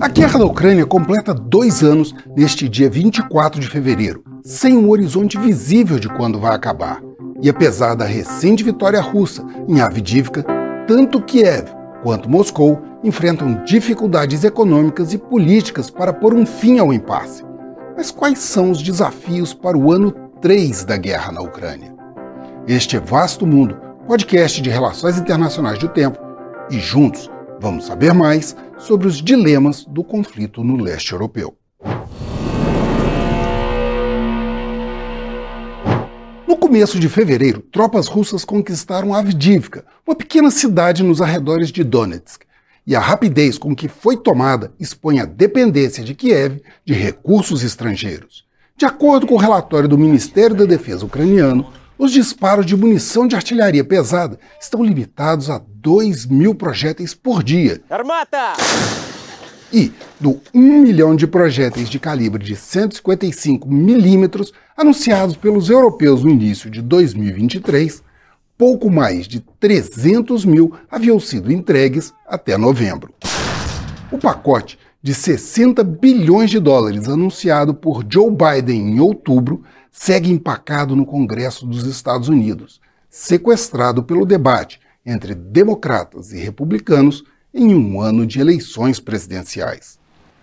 A guerra da Ucrânia completa dois anos neste dia 24 de fevereiro, sem um horizonte visível de quando vai acabar. E apesar da recente vitória russa em Avdiivka, tanto Kiev quanto Moscou enfrentam dificuldades econômicas e políticas para pôr um fim ao impasse. Mas quais são os desafios para o ano 3 da guerra na Ucrânia? Este é Vasto Mundo, podcast de relações internacionais do tempo, e juntos vamos saber mais sobre os dilemas do conflito no leste europeu. No começo de fevereiro, tropas russas conquistaram Avdiivka, uma pequena cidade nos arredores de Donetsk, e a rapidez com que foi tomada expõe a dependência de Kiev de recursos estrangeiros. De acordo com o relatório do Ministério da Defesa ucraniano, os disparos de munição de artilharia pesada estão limitados a 2 mil projéteis por dia. Armata! E do 1 milhão de projéteis de calibre de 155 milímetros anunciados pelos europeus no início de 2023, pouco mais de 300 mil haviam sido entregues até novembro. O pacote de 60 bilhões de dólares anunciado por Joe Biden em outubro segue empacado no Congresso dos Estados Unidos, sequestrado pelo debate entre democratas e republicanos em um ano de eleições presidenciais.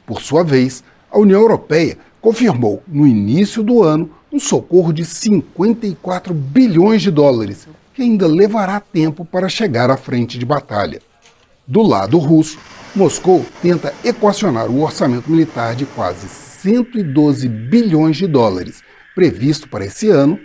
Por sua vez, a União Europeia confirmou no início do ano um socorro de 54 bilhões de dólares, que ainda levará tempo para chegar à frente de batalha. Do lado russo, Moscou tenta equacionar o orçamento militar de quase 112 bilhões de dólares, previsto para esse ano,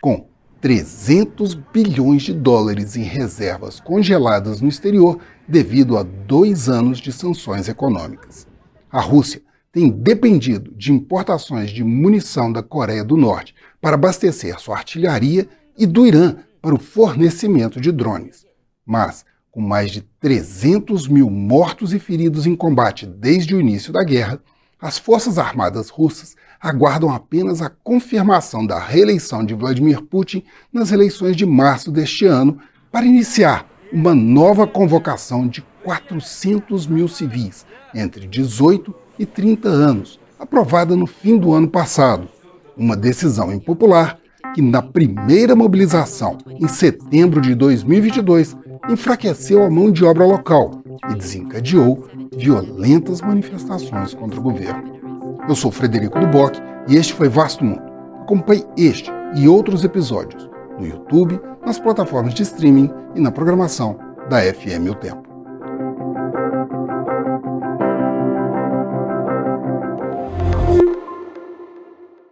com 300 bilhões de dólares em reservas congeladas no exterior devido a dois anos de sanções econômicas. A Rússia tem dependido de importações de munição da Coreia do Norte para abastecer sua artilharia e do Irã para o fornecimento de drones. Mas, com mais de 300 mil mortos e feridos em combate desde o início da guerra, as Forças Armadas russas aguardam apenas a confirmação da reeleição de Vladimir Putin nas eleições de março deste ano para iniciar uma nova convocação de 400 mil civis entre 18 e 30 anos, aprovada no fim do ano passado. Uma decisão impopular que, na primeira mobilização, em setembro de 2022, enfraqueceu a mão de obra local e desencadeou violentas manifestações contra o governo. Eu sou Frederico Duboc e este foi Vasto Mundo. Acompanhe este e outros episódios no YouTube, nas plataformas de streaming e na programação da FM O Tempo.